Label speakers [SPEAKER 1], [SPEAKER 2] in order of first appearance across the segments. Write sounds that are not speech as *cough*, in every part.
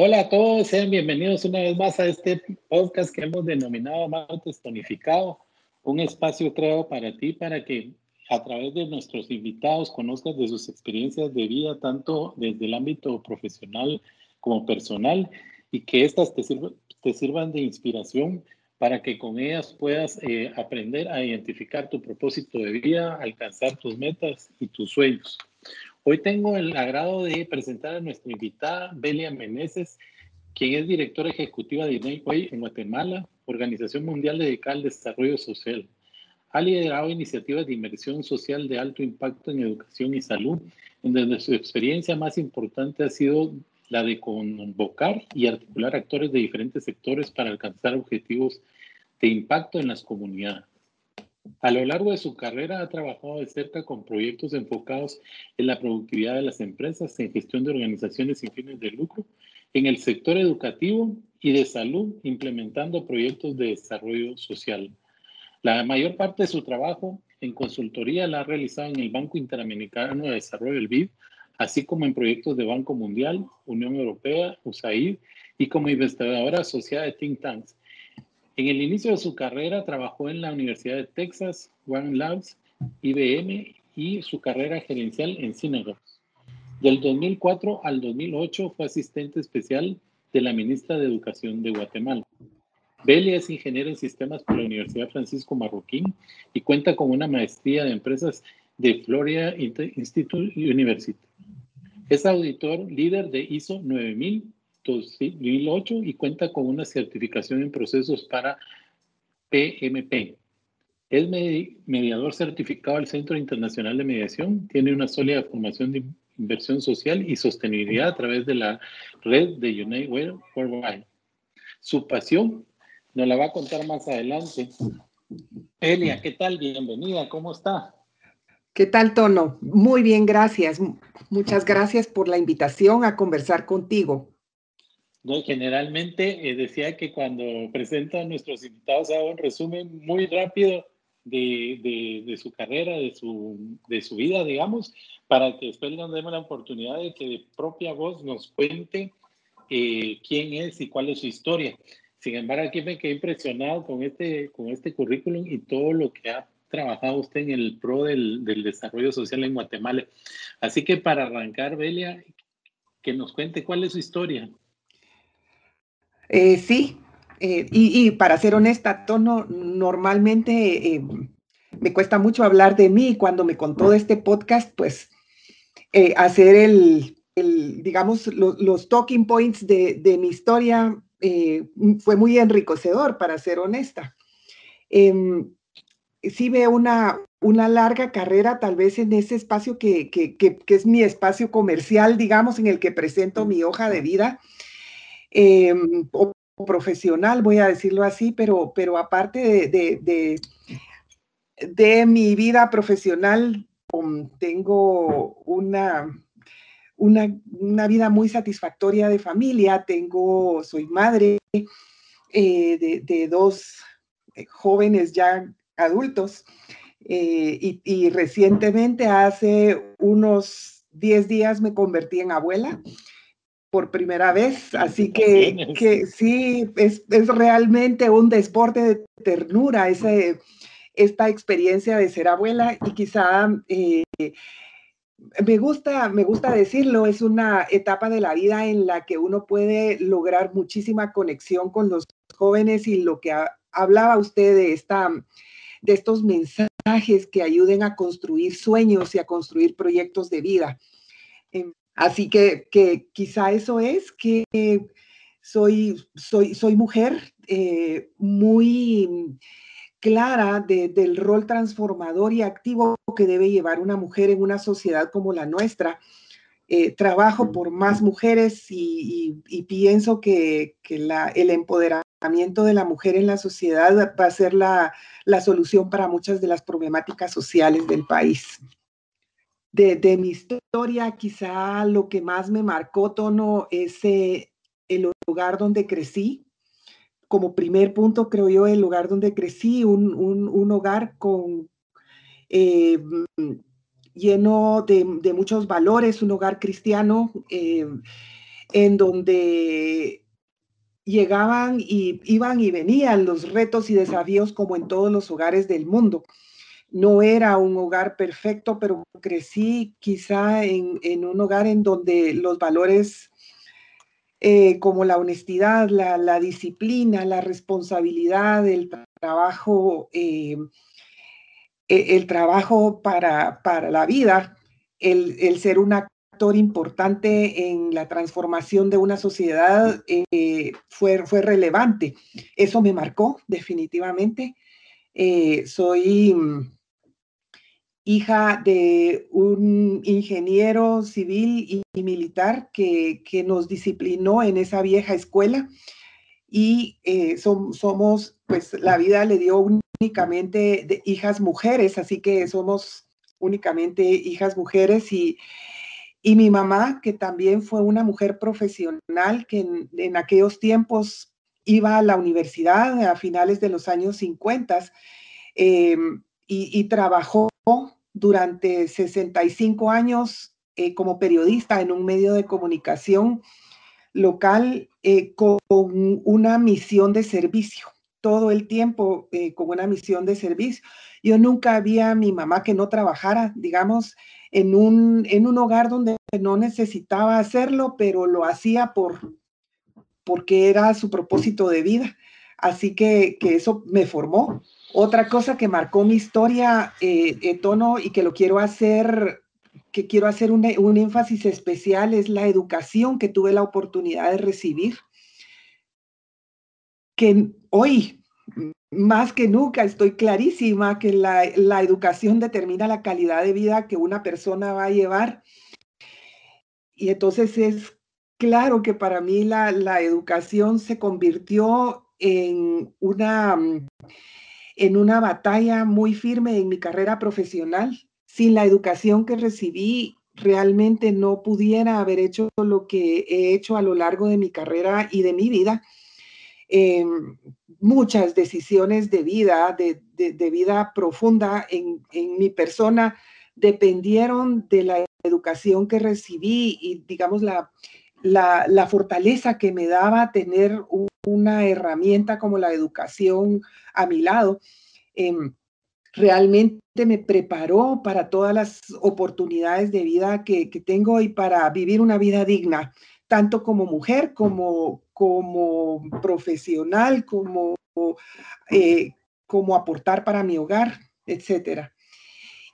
[SPEAKER 1] Hola a todos, sean bienvenidos una vez más a este podcast que hemos denominado Martes Tonificado, un espacio creado para ti para que a través de nuestros invitados conozcas de sus experiencias de vida, tanto desde el ámbito profesional como personal, y que éstas te, sirvan de inspiración para que con ellas puedas eh, aprender a identificar tu propósito de vida, alcanzar tus metas y tus sueños. Hoy tengo el agrado de presentar a nuestra invitada, Belia Meneses, quien es directora ejecutiva de Way en Guatemala, organización mundial dedicada al desarrollo social. Ha liderado iniciativas de inversión social de alto impacto en educación y salud, en donde su experiencia más importante ha sido la de convocar y articular actores de diferentes sectores para alcanzar objetivos de impacto en las comunidades. A lo largo de su carrera ha trabajado de cerca con proyectos enfocados en la productividad de las empresas, en gestión de organizaciones sin fines de lucro, en el sector educativo y de salud, implementando proyectos de desarrollo social. La mayor parte de su trabajo en consultoría la ha realizado en el Banco Interamericano de Desarrollo, el BID, así como en proyectos de Banco Mundial, Unión Europea, USAID y como investigadora asociada de think tanks en el inicio de su carrera trabajó en la Universidad de Texas, One Labs, IBM y su carrera gerencial en Synagogue. Del 2004 al 2008 fue asistente especial de la ministra de Educación de Guatemala. Belia es ingeniero en sistemas por la Universidad Francisco Marroquín y cuenta con una maestría de empresas de Florida Institute University. Es auditor líder de ISO 9000 2008 y cuenta con una certificación en procesos para PMP. Es mediador certificado del Centro Internacional de Mediación, tiene una sólida formación de inversión social y sostenibilidad a través de la red de United Worldwide. Su pasión nos la va a contar más adelante. Elia, ¿qué tal? Bienvenida, ¿cómo está?
[SPEAKER 2] ¿Qué tal, Tono? Muy bien, gracias. Muchas gracias por la invitación a conversar contigo.
[SPEAKER 1] No, generalmente eh, decía que cuando presentan a nuestros invitados hago un resumen muy rápido de, de, su carrera, de su, de su vida, digamos, para que después nos demos la oportunidad de que de propia voz nos cuente eh, quién es y cuál es su historia. Sin embargo, aquí me quedé impresionado con este, con este currículum y todo lo que ha trabajado usted en el pro del, desarrollo social en Guatemala. Así que para arrancar, Belia, que nos cuente cuál es su historia.
[SPEAKER 2] Eh, sí, eh, y, para ser honesta, Tono, normalmente eh, me cuesta mucho hablar de mí. Cuando me contó de este podcast, pues hacer el, digamos, los talking points de, mi historia fue muy enriquecedor, para ser honesta. Em, sí veo una, una larga carrera tal vez en ese espacio que, que, que, es mi espacio comercial, digamos, en el que presento mi hoja de vida. Em, o profesional, voy a decirlo así, pero, pero aparte de, de, mi vida profesional, tengo una, una, vida muy satisfactoria de familia, tengo, soy madre eh, de, dos eh, jóvenes ya adultos eh, y, y, recientemente, hace unos 10 días, me convertí en abuela por primera vez, así *laughs* que, que sí, es, es, realmente un deporte de ternura ese, esta experiencia de ser abuela y quizá eh, me gusta, me gusta decirlo, es una etapa de la vida en la que uno puede lograr muchísima conexión con los jóvenes y lo que hablaba usted de, esta, de estos mensajes que ayuden a construir sueños y a construir proyectos de vida. Em, Así que, quizá eso es que soy, soy, soy mujer eh, muy clara del rol transformador y activo que debe llevar una mujer en una sociedad como la nuestra. Eh, trabajo por más mujeres y, pienso que, el empoderamiento de la mujer en la sociedad va a ser la, solución para muchas de las problemáticas sociales del país. De, mi historia, quizá lo que más me marcó, Tono, es eh, el lugar donde crecí. Como primer punto, creo yo, el lugar donde crecí, un, hogar con, eh, lleno de, muchos valores, un hogar cristiano, eh, en donde llegaban y iban y venían los retos y desafíos como en todos los hogares del mundo. No era un hogar perfecto, pero crecí quizá en, un hogar en donde los valores eh, como la honestidad, la, disciplina, la responsabilidad, el trabajo, eh, e, el trabajo para, para la vida, el, el ser una importante en la transformación de una sociedad eh, fue, fue relevante. Eso me marcó definitivamente. Soy mm, hija de un ingeniero civil y, militar que, que, nos disciplinó en esa vieja escuela. Y eh, somos, pues la vida le dio únicamente hijas mujeres, así que somos únicamente hijas mujeres y y mi mamá, que también fue una mujer profesional, que en, aquellos tiempos iba a la universidad a finales de los años 50 em, y, trabajó durante 65 años eh, como periodista en un medio de comunicación local eh, con una misión de servicio, todo el tiempo eh, con una misión de servicio. Yo nunca vi a mi mamá que no trabajara, digamos, en un, en un hogar donde no necesitaba hacerlo, pero lo hacía por, porque era su propósito de vida. Así que, eso me formó. Otra cosa que marcó mi historia, eh, tono, y que lo quiero hacer, que quiero hacer un, un énfasis especial, es la educación que tuve la oportunidad de recibir. Que hoy, más que nunca estoy clarísima que la, educación determina la calidad de vida que una persona va a llevar. Y entonces es claro que para mí la, educación se convirtió en una, en una batalla muy firme en mi carrera profesional. Sin la educación que recibí, realmente no pudiera haber hecho lo que he hecho a lo largo de mi carrera y de mi vida. Em, muchas decisiones de vida, de, vida profunda en, mi persona, dependieron de la educación que recibí y, digamos, la, la, fortaleza que me daba tener una herramienta como la educación a mi lado. Em, realmente me preparó para todas las oportunidades de vida que, que, tengo y para vivir una vida digna, tanto como mujer como, como profesional, como, eh, como aportar para mi hogar, etcétera.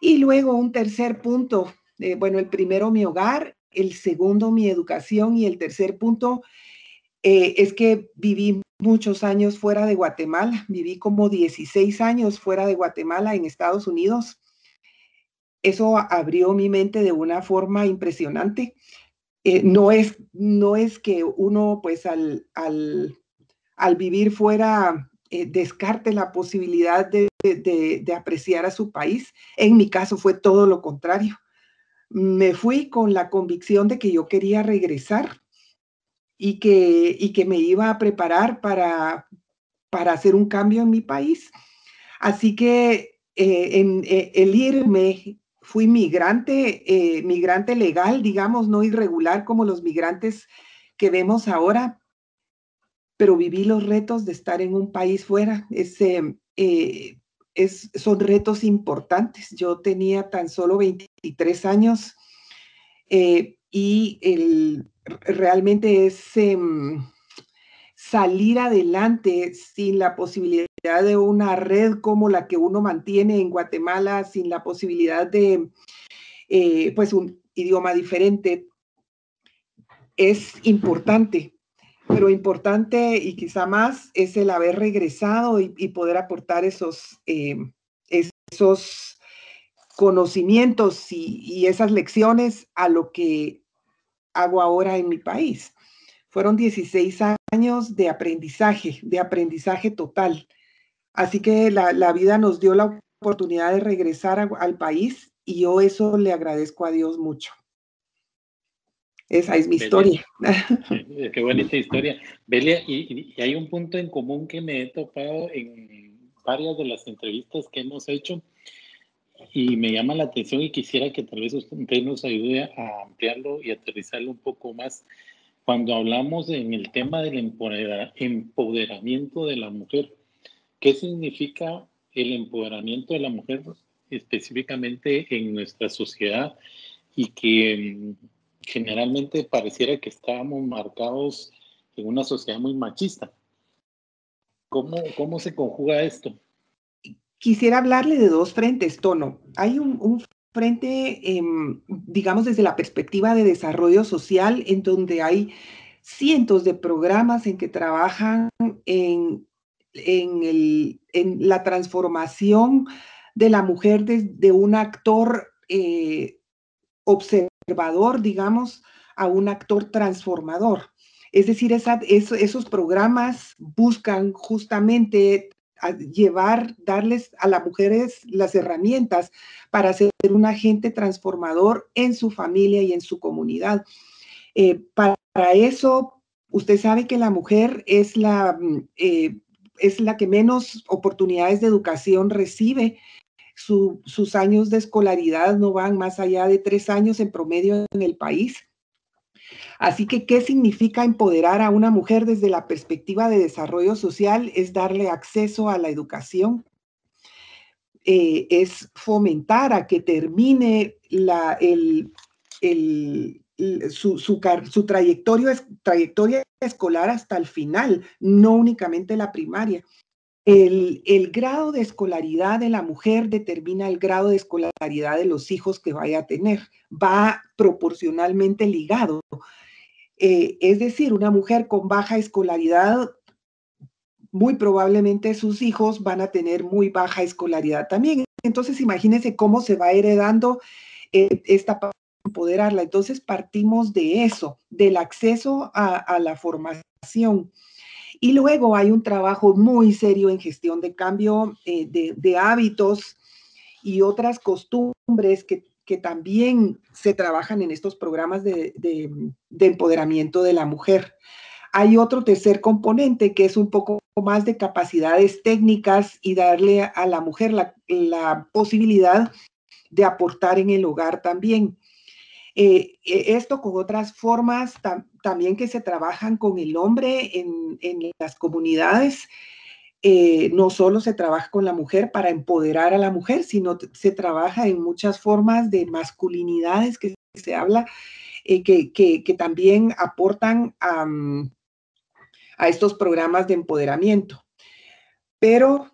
[SPEAKER 2] Y luego un tercer punto, eh, bueno, el primero mi hogar, el segundo mi educación y el tercer punto eh, es que viví muchos años fuera de Guatemala, viví como 16 años fuera de Guatemala en Estados Unidos. Eso abrió mi mente de una forma impresionante. Eh, no, es, no es que uno pues al, al, vivir fuera eh, descarte la posibilidad de, apreciar a su país. En mi caso fue todo lo contrario. Me fui con la convicción de que yo quería regresar y que, y que me iba a preparar para, para hacer un cambio en mi país. Así que eh, en, el irme fui migrante, eh, migrante legal, digamos, no irregular como los migrantes que vemos ahora, pero viví los retos de estar en un país fuera. Eh, es, son retos importantes. Yo tenía tan solo 23 años eh, y el, realmente es em, salir adelante sin la posibilidad de una red como la que uno mantiene en Guatemala, sin la posibilidad de, eh, pues, un idioma diferente, es importante. Pero importante y quizá más es el haber regresado y, poder aportar esos, eh, esos conocimientos y, y esas lecciones a lo que hago ahora en mi país. Fueron 16 años de aprendizaje, de aprendizaje total. Así que la, vida nos dio la oportunidad de regresar al país y yo eso le agradezco a Dios mucho. Esa es mi historia.
[SPEAKER 1] Qué bonita historia. Belia, y, hay un punto en común que me he topado en varias de las entrevistas que hemos hecho y me llama la atención y quisiera que tal vez usted nos ayude a ampliarlo y aterrizarlo un poco más. Cuando hablamos en el tema del empoderamiento de la mujer, ¿qué significa el empoderamiento de la mujer específicamente en nuestra sociedad y que mm, generalmente pareciera que estábamos marcados en una sociedad muy machista? ¿Cómo, cómo se conjuga esto?
[SPEAKER 2] Quisiera hablarle de dos frentes, Tono. Hay un, frente, em, digamos, desde la perspectiva de desarrollo social, en donde hay cientos de programas en que trabajan en, en, la transformación de la mujer de, un actor eh, observador, digamos, a un actor transformador. Es decir, esos programas buscan justamente llevar, darles a las mujeres las herramientas para ser un agente transformador en su familia y en su comunidad. Eh, para, eso, usted sabe que la mujer es la, mm, eh, es la que menos oportunidades de educación recibe. sus años de escolaridad no van más allá de tres años en promedio en el país. Así que, ¿qué significa empoderar a una mujer desde la perspectiva de desarrollo social? Es darle acceso a la educación, eh, es fomentar a que termine la, su, trayectoria, trayectoria escolar hasta el final, no únicamente la primaria. El, grado de escolaridad de la mujer determina el grado de escolaridad de los hijos que vaya a tener. Va proporcionalmente ligado. Eh, es decir, una mujer con baja escolaridad, muy probablemente sus hijos van a tener muy baja escolaridad también. Entonces, imagínense cómo se va heredando eh, esta para empoderarla. Entonces, partimos de eso, del acceso a, la formación. Y luego hay un trabajo muy serio en gestión de cambio eh, de hábitos y otras costumbres que que también se trabajan en estos programas de, empoderamiento de la mujer. Hay otro tercer componente que es un poco más de capacidades técnicas y darle a la mujer la, posibilidad de aportar en el hogar también. Eh, e, esto con otras formas también que se trabajan con el hombre en, en las comunidades eh, no solo se trabaja con la mujer para empoderar a la mujer, sino se trabaja en muchas formas de masculinidades que se habla, eh, que, también aportan a, mm, a estos programas de empoderamiento. Pero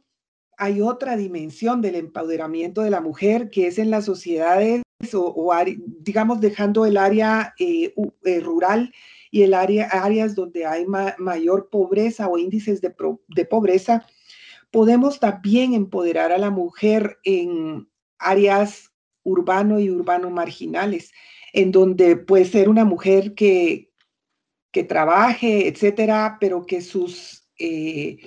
[SPEAKER 2] hay otra dimensión del empoderamiento de la mujer que es en las sociedades o, digamos dejando el área eh, rural y el área, áreas donde hay mayor pobreza o índices de, de pobreza, podemos también empoderar a la mujer en áreas urbano y urbano marginales, en donde puede ser una mujer que, que trabaje, etcétera, pero que sus, eh,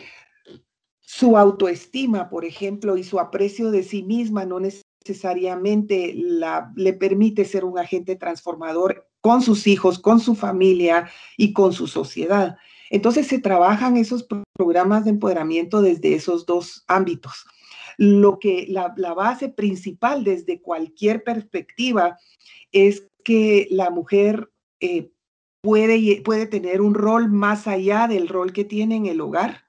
[SPEAKER 2] su autoestima, por ejemplo, y su aprecio de sí misma no necesariamente la, le permite ser un agente transformador con sus hijos, con su familia y con su sociedad. Entonces se trabajan esos programas de empoderamiento desde esos dos ámbitos. Lo que la, base principal desde cualquier perspectiva es que la mujer eh, puede, puede tener un rol más allá del rol que tiene en el hogar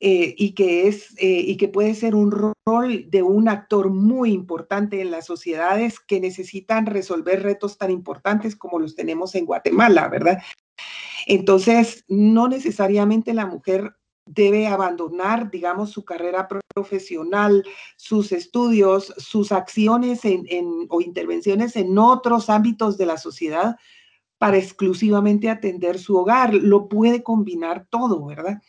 [SPEAKER 2] eh, y, que es, eh, y que puede ser un rol de un actor muy importante en las sociedades que necesitan resolver retos tan importantes como los tenemos en Guatemala, ¿verdad? Entonces, no necesariamente la mujer debe abandonar, digamos, su carrera profesional, sus estudios, sus acciones o intervenciones en otros ámbitos de la sociedad para exclusivamente atender su hogar. Lo puede combinar todo, ¿verdad?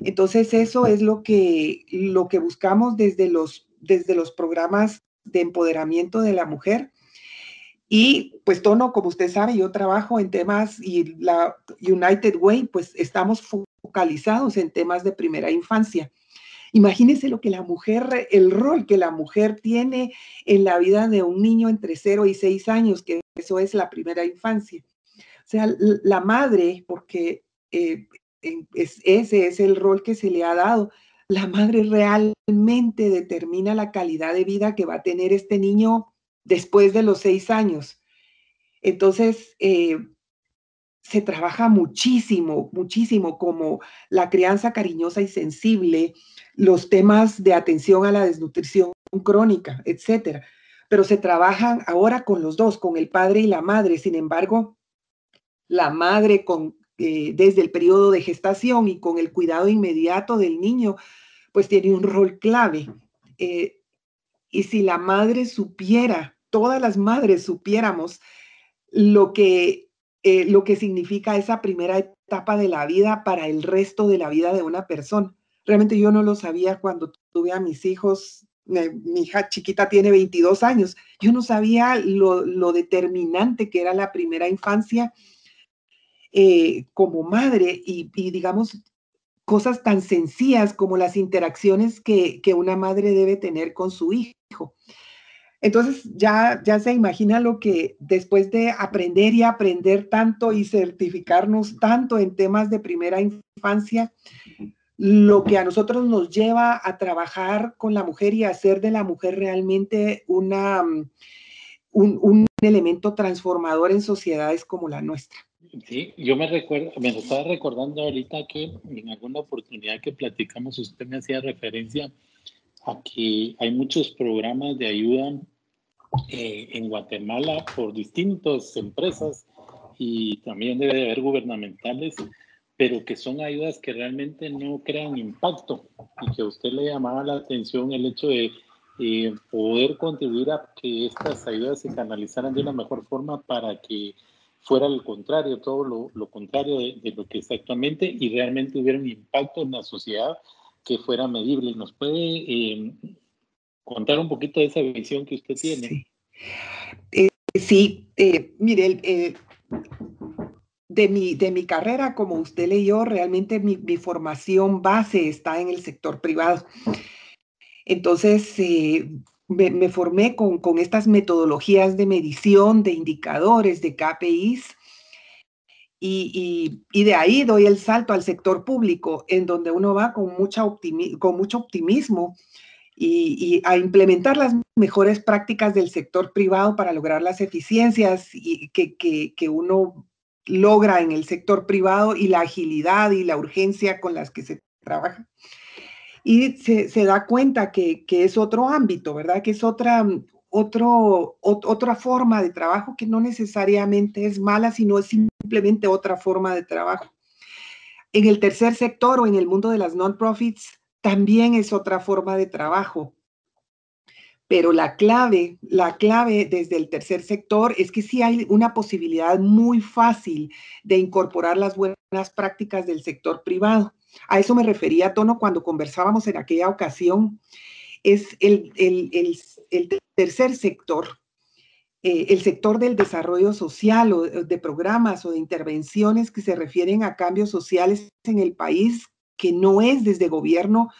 [SPEAKER 2] Entonces, eso es lo que, lo que buscamos desde los, desde los programas de empoderamiento de la mujer. Y pues Tono, como usted sabe, yo trabajo en temas y la United Way, pues estamos focalizados en temas de primera infancia. Imagínense lo que la mujer, el rol que la mujer tiene en la vida de un niño entre 0 y 6 años, que eso es la primera infancia. O sea, la madre, porque eh, ese es el rol que se le ha dado, la madre realmente determina la calidad de vida que va a tener este niño después de los seis años. Entonces, eh, se trabaja muchísimo, muchísimo como la crianza cariñosa y sensible, los temas de atención a la desnutrición crónica, etcétera. Pero se trabajan ahora con los dos, con el padre y la madre. Sin embargo, la madre con, eh, desde el periodo de gestación y con el cuidado inmediato del niño, pues tiene un rol clave. Eh, y si la madre supiera, todas las madres supiéramos lo que, eh, lo que significa esa primera etapa de la vida para el resto de la vida de una persona. Realmente yo no lo sabía cuando tuve a mis hijos. mi hija chiquita tiene 22 años. Yo no sabía lo, determinante que era la primera infancia eh, como madre y, digamos, cosas tan sencillas como las interacciones que, una madre debe tener con su hijo. Entonces ya, ya se imagina lo que después de aprender y aprender tanto y certificarnos tanto en temas de primera infancia, lo que a nosotros nos lleva a trabajar con la mujer y hacer de la mujer realmente una, un, un elemento transformador en sociedades como la nuestra.
[SPEAKER 1] Sí, yo me recuerdo, me estaba recordando ahorita que en alguna oportunidad que platicamos, usted me hacía referencia a que hay muchos programas de ayuda eh, en Guatemala por distintas empresas y también debe de haber gubernamentales, pero que son ayudas que realmente no crean impacto y que a usted le llamaba la atención el hecho de eh, poder contribuir a que estas ayudas se canalizaran de una mejor forma para que fuera lo contrario, todo lo, contrario de, lo que es actualmente y realmente hubiera un impacto en la sociedad que fuera medible. ¿Nos puede eh, contar un poquito de esa visión que usted tiene?
[SPEAKER 2] Sí, eh, eh, mire, de, mi, de mi carrera, como usted leyó, realmente mi formación base está en el sector privado. Entonces, me, formé con, estas metodologías de medición, de indicadores, de KPIs, y, de ahí doy el salto al sector público, en donde uno va con, mucha con mucho optimismo y, a implementar las mejores prácticas del sector privado para lograr las eficiencias y que, que uno logra en el sector privado y la agilidad y la urgencia con las que se trabaja y se, da cuenta que, es otro ámbito, ¿verdad? Que es otra, otro, otra forma de trabajo que no necesariamente es mala, sino es simplemente otra forma de trabajo. En el tercer sector o en el mundo de las non-profits también es otra forma de trabajo. Pero la clave, la clave desde el tercer sector es que sí hay una posibilidad muy fácil de incorporar las buenas prácticas del sector privado. A eso me refería, Tono, cuando conversábamos en aquella ocasión. Es el, tercer sector, eh, el sector del desarrollo social o de programas o de intervenciones que se refieren a cambios sociales en el país, que no es desde gobierno,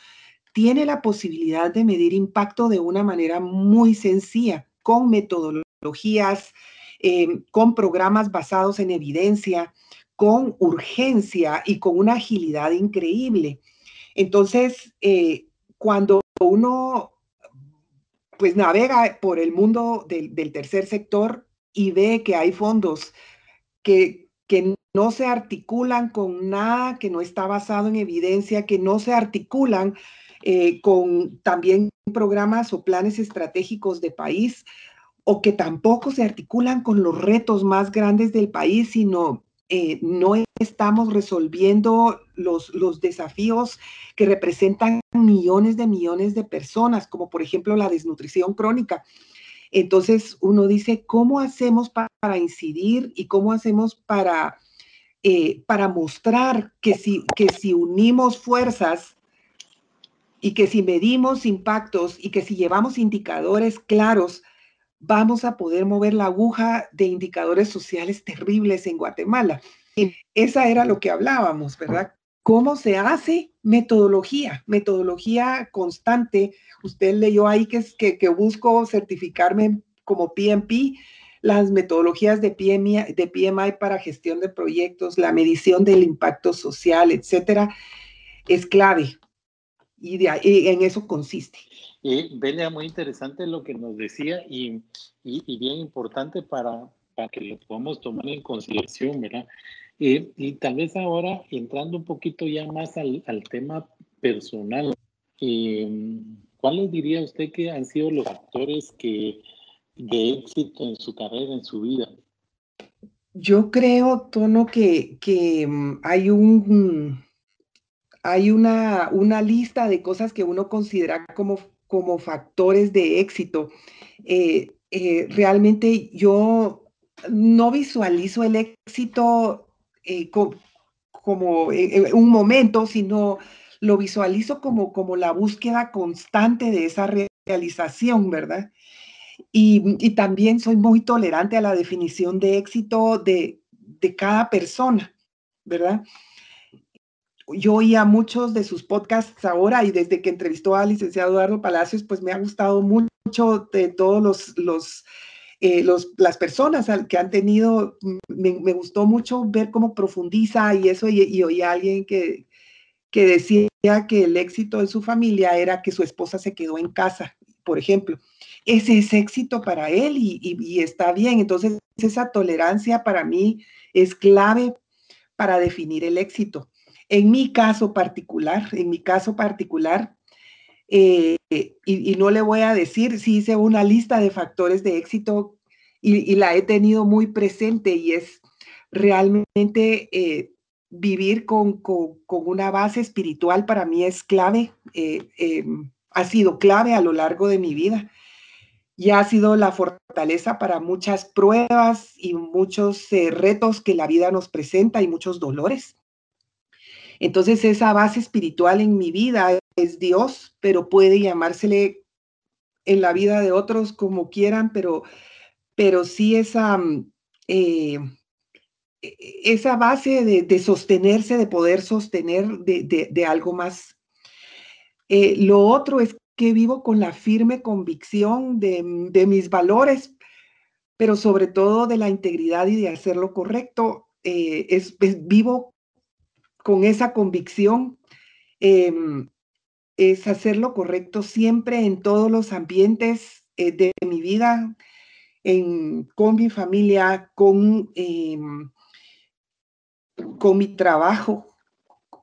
[SPEAKER 2] tiene la posibilidad de medir impacto de una manera muy sencilla, con metodologías, eh, con programas basados en evidencia, con urgencia y con una agilidad increíble. Entonces, eh, cuando uno pues navega por el mundo del, tercer sector y ve que hay fondos que, que no se articulan con nada que no está basado en evidencia, que no se articulan eh, con también programas o planes estratégicos de país, o que tampoco se articulan con los retos más grandes del país, sino eh, no estamos resolviendo los, los desafíos que representan millones de millones de personas, como por ejemplo la desnutrición crónica. Entonces uno dice, ¿cómo hacemos para incidir y cómo hacemos para, eh, para mostrar que si, que si unimos fuerzas y que si medimos impactos y que si llevamos indicadores claros, vamos a poder mover la aguja de indicadores sociales terribles en Guatemala. Y esa era lo que hablábamos, ¿verdad? ¿Cómo se hace? Metodología, metodología constante. Usted leyó ahí que, que, que busco certificarme como PMP, las metodologías de PMI, de PMI para gestión de proyectos, la medición del impacto social, etcétera, es clave. Y, de, en eso consiste.
[SPEAKER 1] Y venía muy interesante lo que nos decía y, y, bien importante para, para que lo podamos tomar en consideración, ¿verdad? y tal vez ahora entrando un poquito ya más al, al tema personal, eh, ¿cuáles diría usted que han sido los factores que de éxito en su carrera, en su vida?
[SPEAKER 2] Yo creo, Tono, que, que mm, hay un hay una, una, lista de cosas que uno considera como, como factores de éxito. Eh, eh, realmente yo no visualizo el éxito eh, como un momento, sino lo visualizo como, como la búsqueda constante de esa realización, ¿verdad? Y, también soy muy tolerante a la definición de éxito de, cada persona, ¿verdad? Yo oía muchos de sus podcasts ahora y desde que entrevistó al licenciado Eduardo Palacios, pues me ha gustado mucho de todos los, los, eh, las personas que han tenido, me, gustó mucho ver cómo profundiza y eso, y, y oí a alguien que, que decía que el éxito de su familia era que su esposa se quedó en casa, por ejemplo ese es éxito para él y, está bien. Entonces, esa tolerancia para mí es clave para definir el éxito. En mi caso particular, en mi caso particular, eh, y, no le voy a decir si hice una lista de factores de éxito y, la he tenido muy presente y es realmente eh, vivir con, una base espiritual para mí es clave, eh, em, ha sido clave a lo largo de mi vida y ha sido la fortaleza para muchas pruebas y muchos eh, retos que la vida nos presenta y muchos dolores. Entonces esa base espiritual en mi vida es Dios, pero puede llamársele en la vida de otros como quieran, pero, pero sí esa, mm, eh, e, esa base de, sostenerse, de poder sostener de, algo más. Eh, lo otro es que vivo con la firme convicción de, mis valores, pero sobre todo de la integridad y de hacer lo correcto. Eh, es, vivo con esa convicción. Em, es hacer lo correcto siempre en todos los ambientes eh, de mi vida, con mi familia, con, em, con mi trabajo,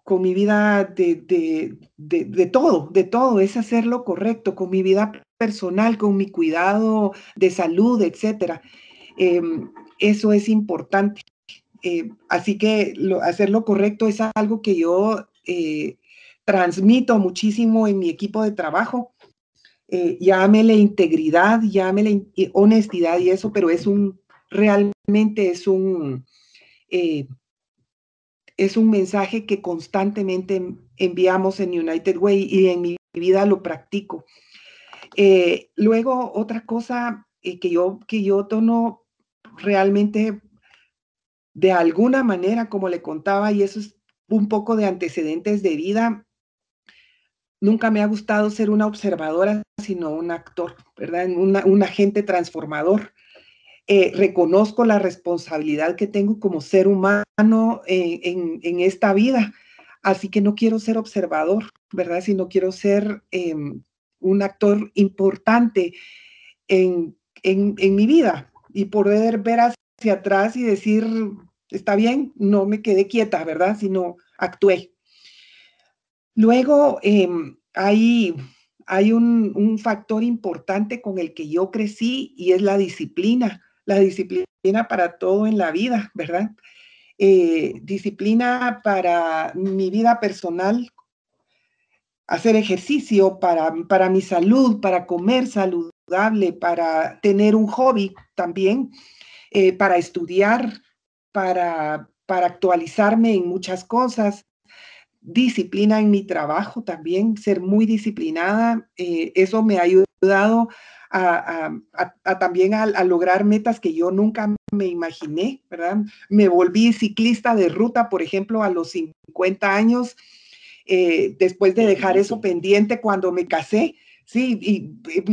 [SPEAKER 2] con mi vida de, todo, de todo, es hacer lo correcto, con mi vida personal, con mi cuidado de salud, etcétera. Em, eso es importante. Eh, así que hacer lo correcto es algo que yo eh, transmito muchísimo en mi equipo de trabajo. Eh, llámele integridad, llámele honestidad y eso, pero es un, realmente es un, es un mensaje que constantemente enviamos en United Way y en mi vida lo practico. Eh, luego, otra cosa eh, que, yo, que yo tono realmente de alguna manera, como le contaba, y eso es un poco de antecedentes de vida, nunca me ha gustado ser una observadora, sino un actor, ¿verdad? un agente transformador. Eh, reconozco la responsabilidad que tengo como ser humano en, esta vida. Así que no quiero ser observador, ¿verdad? Sino quiero ser em, un actor importante en, mi vida y poder ver hacia atrás y decir, está bien, no me quedé quieta, ¿verdad? Sino actué. Luego, em, hay, hay un, un, factor importante con el que yo crecí y es la disciplina la disciplina para todo en la vida, ¿verdad? Eh, disciplina para mi vida personal, hacer ejercicio, para, para mi salud, para comer saludable, para tener un hobby también, eh, para estudiar, para, para actualizarme en muchas cosas, disciplina en mi trabajo también, ser muy disciplinada. Eh, eso me ha ayudado a, también a, lograr metas que yo nunca me imaginé, ¿verdad? Me volví ciclista de ruta, por ejemplo, a los 50 años, eh, después de dejar eso pendiente cuando me casé, sí, y,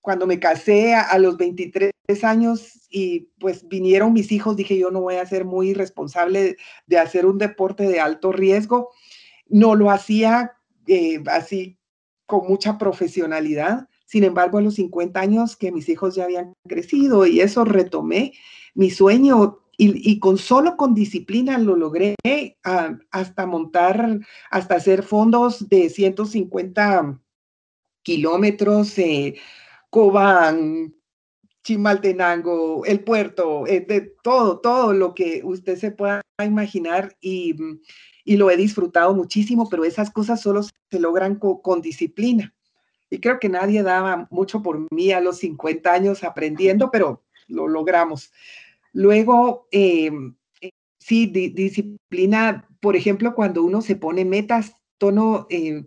[SPEAKER 2] cuando me casé a, los 23 años y pues vinieron mis hijos, dije yo no voy a ser muy responsable de, hacer un deporte de alto riesgo. No lo hacía eh, así con mucha profesionalidad. Sin embargo, a los 50 años que mis hijos ya habían crecido y eso retomé mi sueño y, con solo con disciplina lo logré ah, hasta montar, hasta hacer fondos de 150 kilómetros, eh, Cobán, Chimaltenango, el puerto, eh, de todo, todo lo que usted se pueda imaginar y, y, lo he disfrutado muchísimo, pero esas cosas solo se logran con disciplina y creo que nadie daba mucho por mí a los 50 años aprendiendo, pero lo logramos. Luego, em, sí, disciplina, por ejemplo, cuando uno se pone metas, tono, em,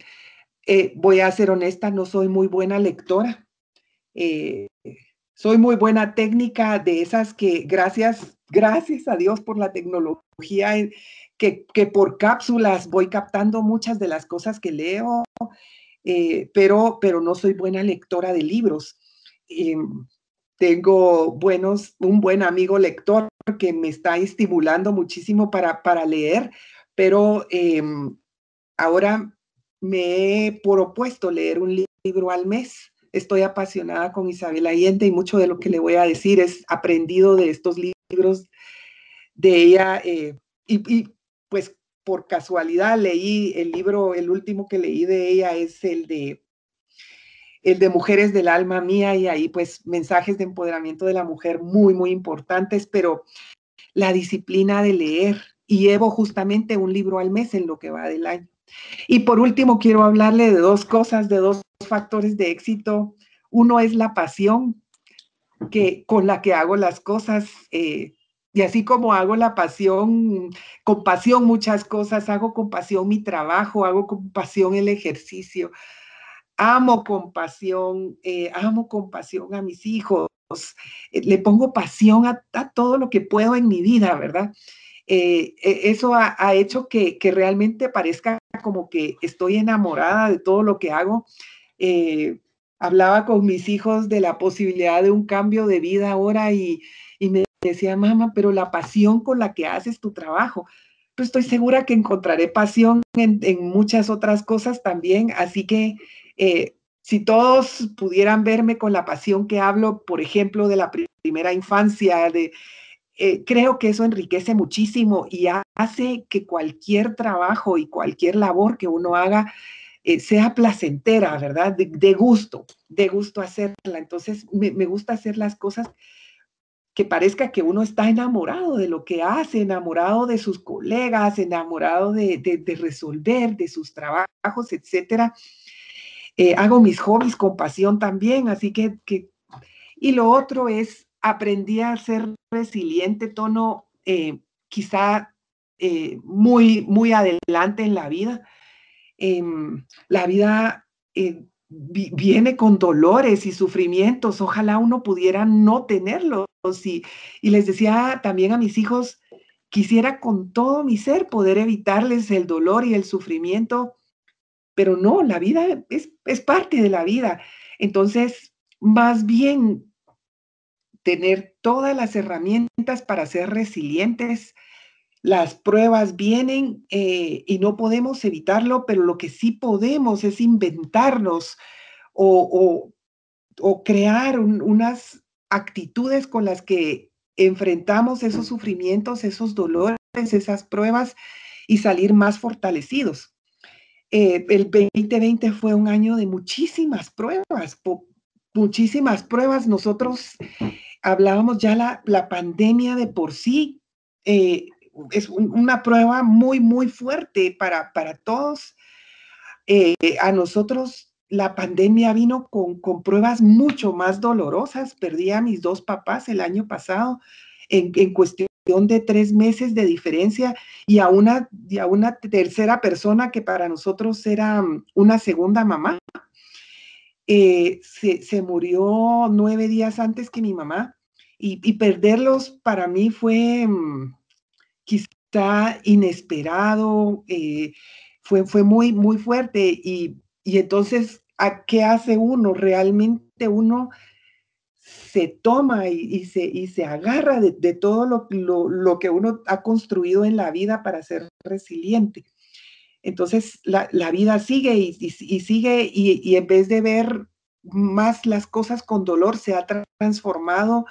[SPEAKER 2] eh, voy a ser honesta, no soy muy buena lectora. Eh, soy muy buena técnica de esas que gracias, gracias a Dios por la tecnología, que, que por cápsulas voy captando muchas de las cosas que leo eh, pero, pero no soy buena lectora de libros. Em, tengo buenos, un buen amigo lector que me está estimulando muchísimo para, para leer, pero ahora me he propuesto leer un libro al mes. Estoy apasionada con Isabel Allende y mucho de lo que le voy a decir es aprendido de estos libros de ella. Eh, y, y, pues por casualidad leí el libro, el último que leí de ella es el de el de Mujeres del Alma Mía y ahí pues mensajes de empoderamiento de la mujer muy, muy importantes, pero la disciplina de leer y llevo justamente un libro al mes en lo que va del año. Y por último, quiero hablarle de dos cosas, de dos factores de éxito. Uno es la pasión que, con la que hago las cosas. Eh, y así como hago la pasión, con pasión muchas cosas, hago con pasión mi trabajo, hago con pasión el ejercicio, amo con pasión, eh, amo con pasión a mis hijos, eh, le pongo pasión a, todo lo que puedo en mi vida, ¿verdad? Eh, e, eso ha, hecho que, realmente parezca como que estoy enamorada de todo lo que hago. hablaba con mis hijos de la posibilidad de un cambio de vida ahora y, y me decía, mamá, pero la pasión con la que haces tu trabajo, pues estoy segura que encontraré pasión en, muchas otras cosas también. Así que eh, si todos pudieran verme con la pasión que hablo, por ejemplo, de la primera infancia, de, eh, creo que eso enriquece muchísimo y hace que cualquier trabajo y cualquier labor que uno haga eh, sea placentera, ¿verdad? De, gusto, de gusto hacerla. Entonces, me, me gusta hacer las cosas que parezca que uno está enamorado de lo que hace, enamorado de sus colegas, enamorado de, resolver, de sus trabajos, etcétera. Eh, hago mis hobbies con pasión también, así que, y lo otro es, aprendí a ser resiliente, tono eh, quizá eh, muy, muy adelante en la vida. Em, la vida viene con dolores y sufrimientos, ojalá uno pudiera no tenerlos. Y, y les decía también a mis hijos, quisiera con todo mi ser poder evitarles el dolor y el sufrimiento, pero no, la vida es, es parte de la vida. Entonces, más bien tener todas las herramientas para ser resilientes, las pruebas vienen eh, y no podemos evitarlo, pero lo que sí podemos es inventarnos o, crear unas actitudes con las que enfrentamos esos sufrimientos, esos dolores, esas pruebas y salir más fortalecidos. Eh, el 2020 fue un año de muchísimas pruebas, muchísimas pruebas. Nosotros hablábamos ya la, la pandemia de por sí eh, es una prueba muy, muy fuerte para, para todos. Eh, a nosotros la pandemia vino con, con, pruebas mucho más dolorosas. Perdí a mis dos papás el año pasado en, en cuestión de tres meses de diferencia y a, una, y a una tercera persona que para nosotros era mm, una segunda mamá. Eh, se, murió nueve días antes que mi mamá y, perderlos para mí fue mm, quizá inesperado, eh, fue, fue muy, muy fuerte y, entonces, ¿a qué hace uno? Realmente uno se toma y, se, y se, agarra de, todo lo, lo, que uno ha construido en la vida para ser resiliente. Entonces, la, vida sigue y, sigue y, en vez de ver más las cosas con dolor, se ha transformado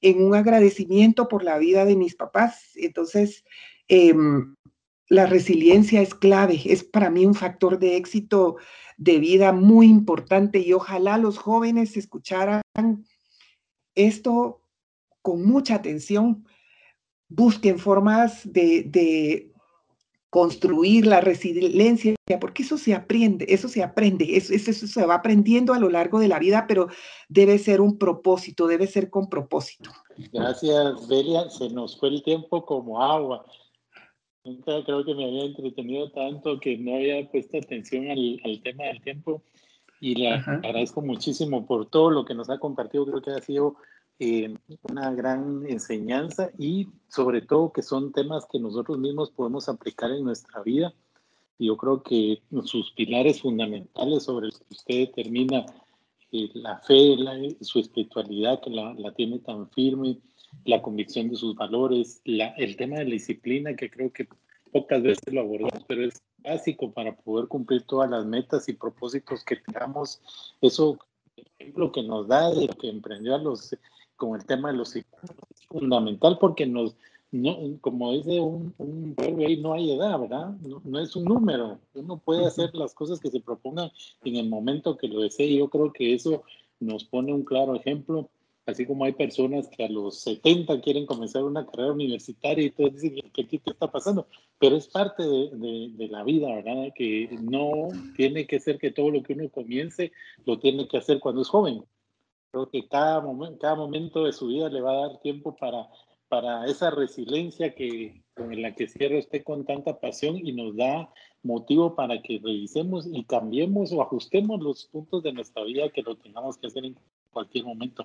[SPEAKER 2] en un agradecimiento por la vida de mis papás. Entonces, em, la resiliencia es clave, es para mí un factor de éxito de vida muy importante y ojalá los jóvenes escucharan esto con mucha atención, busquen formas de, construir la resiliencia, porque eso se aprende, eso se aprende, eso, eso, se va aprendiendo a lo largo de la vida, pero debe ser un propósito, debe ser con propósito.
[SPEAKER 1] Gracias, Belia. Se nos fue el tiempo como agua. Nunca creo que me había entretenido tanto que no había puesto atención al, al tema del tiempo y le agradezco muchísimo por todo lo que nos ha compartido. Creo que ha sido eh, una gran enseñanza y sobre todo que son temas que nosotros mismos podemos aplicar en nuestra vida. Yo creo que sus pilares fundamentales sobre los que usted determina eh, la fe, su espiritualidad que la, la, tiene tan firme, la convicción de sus valores, la, el tema de la disciplina que creo que pocas veces lo abordamos, pero es básico para poder cumplir todas las metas y propósitos que tengamos. Eso, el ejemplo que nos da de que emprendió a los, con el tema de los es fundamental porque nos, no, como dice un, un ahí, no hay edad, ¿verdad? No, no, es un número. Uno puede hacer las cosas que se propongan en el momento que lo desee. Yo creo que eso nos pone un claro ejemplo Así como hay personas que a los 70 quieren comenzar una carrera universitaria y todos dicen, ¿qué, qué está pasando? Pero es parte de, de, la vida, ¿verdad? Que no tiene que ser que todo lo que uno comience lo tiene que hacer cuando es joven. Creo que cada, momento, cada momento de su vida le va a dar tiempo para, para esa resiliencia que, con la que cierra usted con tanta pasión y nos da motivo para que revisemos y cambiemos o ajustemos los puntos de nuestra vida que lo tengamos que hacer en cualquier momento.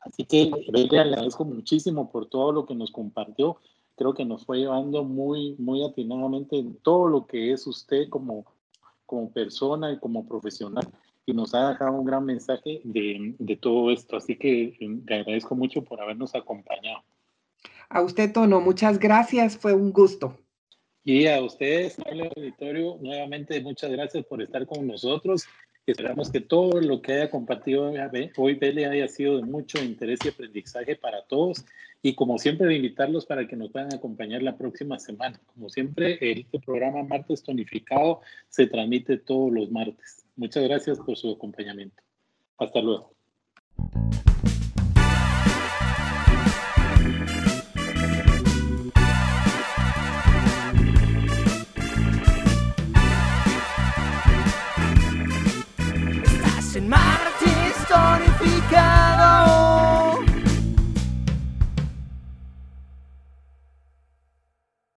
[SPEAKER 1] Así que le agradezco muchísimo por todo lo que nos compartió. Creo que nos fue llevando muy, muy atinadamente en todo lo que es usted como, como persona y como profesional. Y nos ha dejado un gran mensaje de, de todo esto. Así que le agradezco mucho por habernos acompañado.
[SPEAKER 2] A usted, Tono, muchas gracias. Fue un gusto.
[SPEAKER 1] Y a ustedes, el auditorio, nuevamente muchas gracias por estar con nosotros. Esperamos que todo lo que haya compartido hoy Bele haya sido de mucho interés y aprendizaje para todos. Y como siempre, invitarlos para que nos puedan acompañar la próxima semana. Como siempre, este programa Martes Tonificado se transmite todos los martes. Muchas gracias por su acompañamiento. Hasta luego.